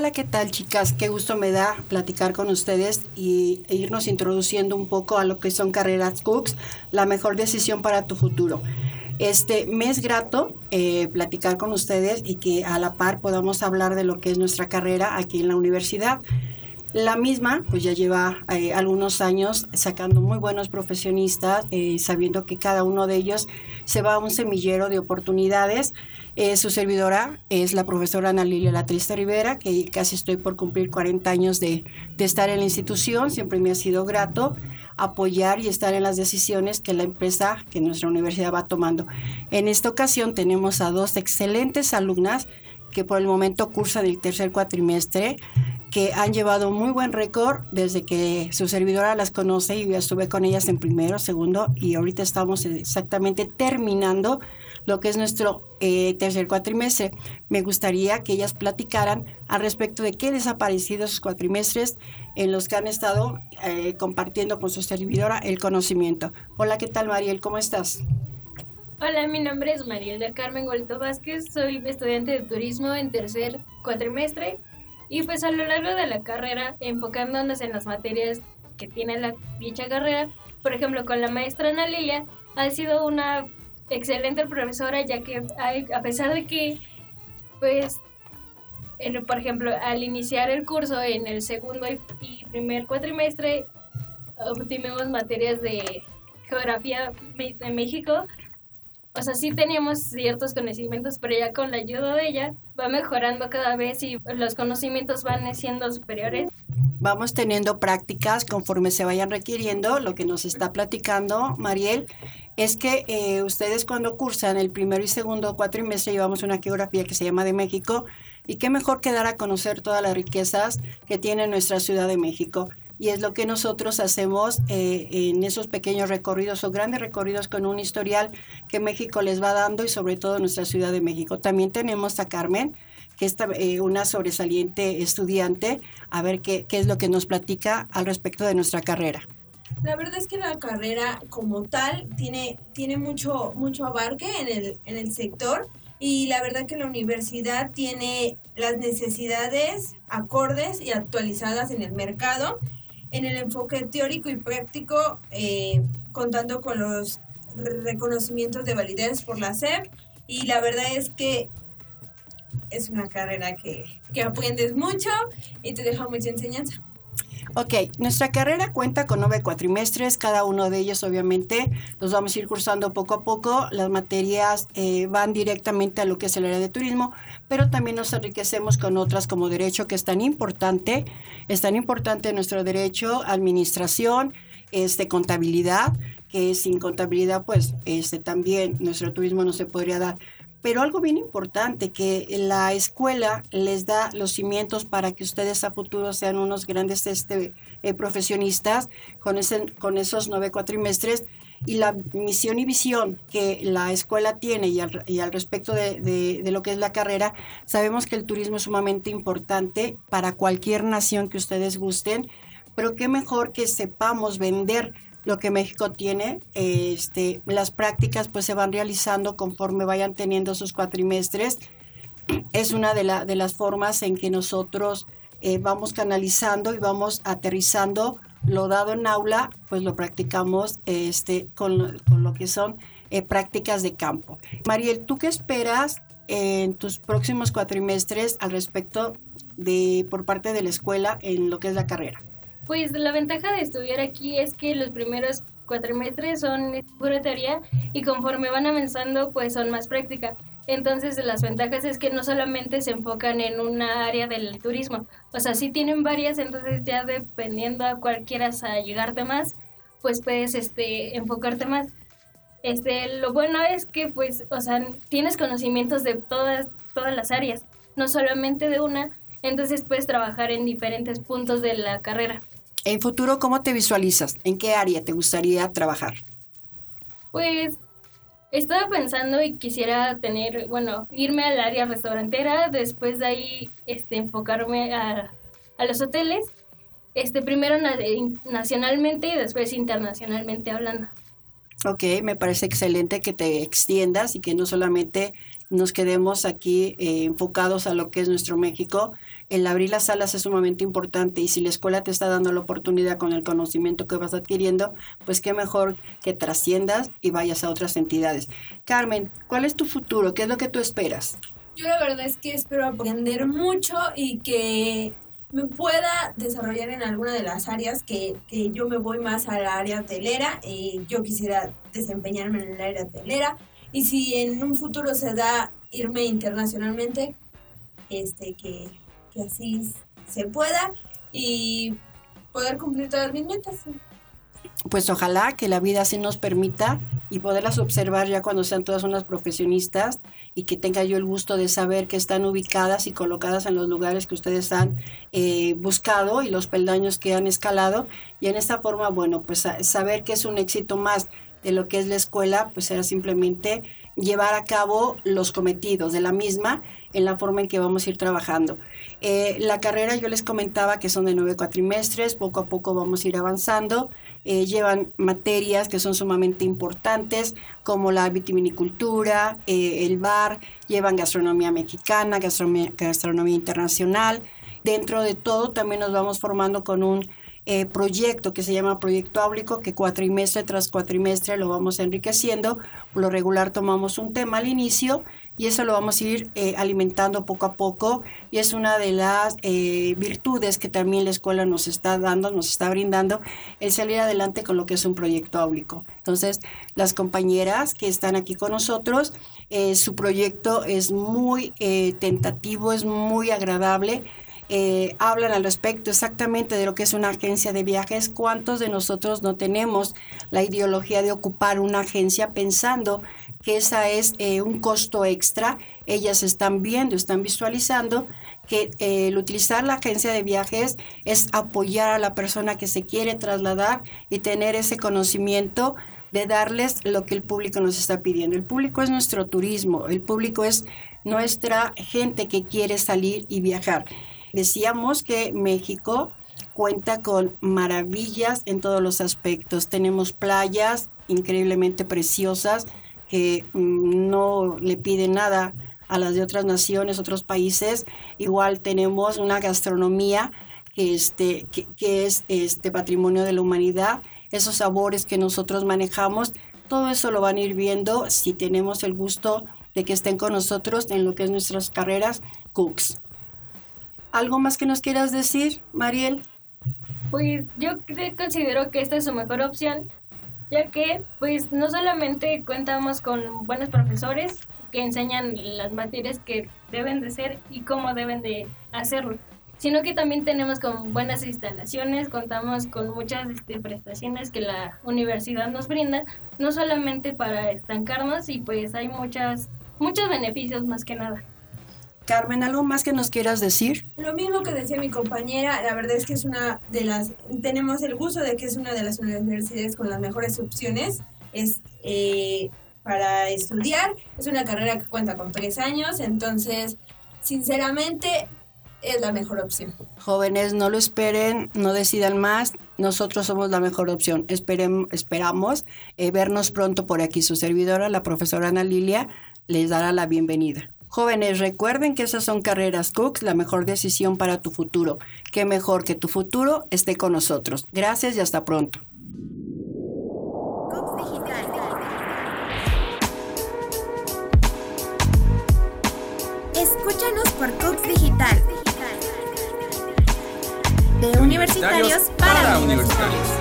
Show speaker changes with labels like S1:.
S1: Hola, ¿qué tal chicas? Qué gusto me da platicar con ustedes y, e irnos introduciendo un poco a lo que son carreras Cooks, la mejor decisión para tu futuro. Este, me es grato eh, platicar con ustedes y que a la par podamos hablar de lo que es nuestra carrera aquí en la universidad. La misma, pues ya lleva eh, algunos años sacando muy buenos profesionistas, eh, sabiendo que cada uno de ellos se va a un semillero de oportunidades eh, su servidora es la profesora Ana Lilia Latrista Rivera, que casi estoy por cumplir 40 años de, estar en la institución. Siempre me ha sido grato apoyar y estar en las decisiones que la empresa, que nuestra universidad va tomando. En esta ocasión tenemos a dos excelentes alumnas que por el momento cursan el tercer cuatrimestre, que han llevado muy buen récord desde que su servidora las conoce y yo estuve con ellas en primero, segundo y ahorita estamos exactamente terminando lo que es nuestro eh, tercer cuatrimestre. Me gustaría que ellas platicaran al respecto de qué les ha parecido cuatrimestres en los que han estado eh, compartiendo con su servidora el conocimiento. Hola, ¿qué tal Mariel? ¿Cómo estás?
S2: Hola, mi nombre es Mariel del Carmen Golto Vázquez, soy estudiante de turismo en tercer cuatrimestre y pues a lo largo de la carrera, enfocándonos en las materias que tiene la dicha carrera, por ejemplo con la maestra Ana Lilia, ha sido una excelente profesora, ya que a pesar de que, pues, por ejemplo, al iniciar el curso en el segundo y primer cuatrimestre, obtuvimos materias de geografía de México. O sea, sí teníamos ciertos conocimientos, pero ya con la ayuda de ella va mejorando cada vez y los conocimientos van siendo superiores
S1: vamos teniendo prácticas conforme se vayan requiriendo. Lo que nos está platicando Mariel es que eh, ustedes cuando cursan el primero y segundo cuatrimestre llevamos una geografía que se llama de México y qué mejor que dar a conocer todas las riquezas que tiene nuestra Ciudad de México. Y es lo que nosotros hacemos eh, en esos pequeños recorridos o grandes recorridos con un historial que México les va dando y sobre todo nuestra Ciudad de México. También tenemos a Carmen, que es eh, una sobresaliente estudiante, a ver qué, qué es lo que nos platica al respecto de nuestra carrera.
S3: La verdad es que la carrera como tal tiene, tiene mucho, mucho abarque en el, en el sector y la verdad que la universidad tiene las necesidades acordes y actualizadas en el mercado, en el enfoque teórico y práctico, eh, contando con los reconocimientos de validez por la SEP y la verdad es que es una carrera que, que aprendes mucho y te deja mucha enseñanza.
S1: Ok, nuestra carrera cuenta con nueve cuatrimestres, cada uno de ellos obviamente los vamos a ir cursando poco a poco, las materias eh, van directamente a lo que es el área de turismo, pero también nos enriquecemos con otras como derecho, que es tan importante, es tan importante nuestro derecho, administración, este, contabilidad, que sin contabilidad pues este, también nuestro turismo no se podría dar. Pero algo bien importante, que la escuela les da los cimientos para que ustedes a futuro sean unos grandes este, eh, profesionistas con, ese, con esos nueve cuatrimestres. Y la misión y visión que la escuela tiene y al, respecto de, de, de, lo que es la carrera, sabemos que el turismo es sumamente importante para cualquier nación que ustedes gusten, pero qué mejor que sepamos vender lo que México tiene. Este, las prácticas pues se van realizando conforme vayan teniendo sus cuatrimestres. Es una de, la, de las formas en que nosotros eh, vamos canalizando y vamos aterrizando lo dado en aula, pues lo practicamos este, con, con lo que son eh, prácticas de campo. Mariel, ¿tú qué esperas en tus próximos cuatrimestres al respecto de por parte de la escuela en lo que es la carrera?
S2: Pues la ventaja de estudiar aquí es que los primeros cuatrimestres son pura teoría y conforme van avanzando pues son más práctica. Entonces las ventajas es que no solamente se enfocan en una área del turismo, o sea, sí tienen varias, entonces ya dependiendo a cuál quieras llegarte más, pues puedes este, enfocarte más. Este, lo bueno es que pues, o sea, tienes conocimientos de todas, todas las áreas, no solamente de una, entonces puedes trabajar en diferentes puntos de la carrera.
S1: En futuro, ¿cómo te visualizas? ¿En qué área te gustaría trabajar?
S2: Pues estaba pensando y quisiera tener, bueno, irme al área restaurantera, después de ahí este, enfocarme a, a los hoteles, este, primero nacionalmente y después internacionalmente hablando.
S1: Ok, me parece excelente que te extiendas y que no solamente nos quedemos aquí eh, enfocados a lo que es nuestro México. El abrir las salas es sumamente importante y si la escuela te está dando la oportunidad con el conocimiento que vas adquiriendo, pues qué mejor que trasciendas y vayas a otras entidades. Carmen, ¿cuál es tu futuro? ¿Qué es lo que tú esperas?
S3: Yo la verdad es que espero aprender mucho y que me pueda desarrollar en alguna de las áreas que, que yo me voy más a la área hotelera y yo quisiera desempeñarme en el área hotelera y si en un futuro se da irme internacionalmente, este que, que así se pueda y poder cumplir todas mis metas
S1: pues ojalá que la vida así nos permita y poderlas observar ya cuando sean todas unas profesionistas y que tenga yo el gusto de saber que están ubicadas y colocadas en los lugares que ustedes han eh, buscado y los peldaños que han escalado. Y en esta forma, bueno, pues saber que es un éxito más de lo que es la escuela, pues era simplemente llevar a cabo los cometidos de la misma en la forma en que vamos a ir trabajando. Eh, la carrera yo les comentaba que son de nueve cuatrimestres, poco a poco vamos a ir avanzando. Eh, llevan materias que son sumamente importantes como la vitivinicultura, eh, el bar, llevan gastronomía mexicana, gastronomía, gastronomía internacional. Dentro de todo también nos vamos formando con un eh, proyecto que se llama Proyecto Áulico, que cuatrimestre tras cuatrimestre lo vamos enriqueciendo. Por lo regular tomamos un tema al inicio y eso lo vamos a ir eh, alimentando poco a poco y es una de las eh, virtudes que también la escuela nos está dando, nos está brindando, el salir adelante con lo que es un proyecto áulico. Entonces, las compañeras que están aquí con nosotros, su proyecto es muy tentativo, es muy agradable eh, hablan al respecto exactamente de lo que es una agencia de viajes. ¿Cuántos de nosotros no tenemos la ideología de ocupar una agencia pensando que esa es eh, un costo extra? Ellas están viendo, están visualizando que eh, el utilizar la agencia de viajes es apoyar a la persona que se quiere trasladar y tener ese conocimiento de darles lo que el público nos está pidiendo. El público es nuestro turismo, el público es nuestra gente que quiere salir y viajar. Decíamos que México cuenta con maravillas en todos los aspectos. Tenemos playas increíblemente preciosas que mm, no le piden nada a las de otras naciones, otros países. Igual tenemos una gastronomía que, este, que, es este patrimonio de la humanidad. Esos sabores que nosotros manejamos, todo eso lo van a ir viendo si tenemos el gusto de que estén con nosotros en lo que es nuestras carreras Cooks. ¿Algo más que nos quieras decir, Mariel?
S2: Pues yo considero que esta es su mejor opción, ya que pues no solamente contamos con buenos profesores que enseñan las materias que deben de ser y cómo deben de hacerlo, sino que también tenemos con buenas instalaciones, contamos con muchas este, prestaciones que la universidad nos brinda, no solamente para estancarnos y pues hay muchas, muchos beneficios más que nada.
S1: Carmen, ¿algo más que nos quieras decir?
S3: Lo mismo que decía mi compañera, la verdad es que es una de las, tenemos el gusto de que es una de las universidades con las mejores opciones es, eh, para estudiar. Es una carrera que cuenta con tres años, entonces, sinceramente, es la mejor opción.
S1: Jóvenes, no lo esperen, no decidan más. Nosotros somos la mejor opción. esperamos eh, vernos pronto por aquí. Su servidora, la profesora Ana Lilia, les dará la bienvenida. Jóvenes, recuerden que esas son carreras Cooks, la mejor decisión para tu futuro. Qué mejor que tu futuro esté con nosotros. Gracias y hasta pronto.
S4: Escúchanos por Cooks Digital. De universitarios para universitarios.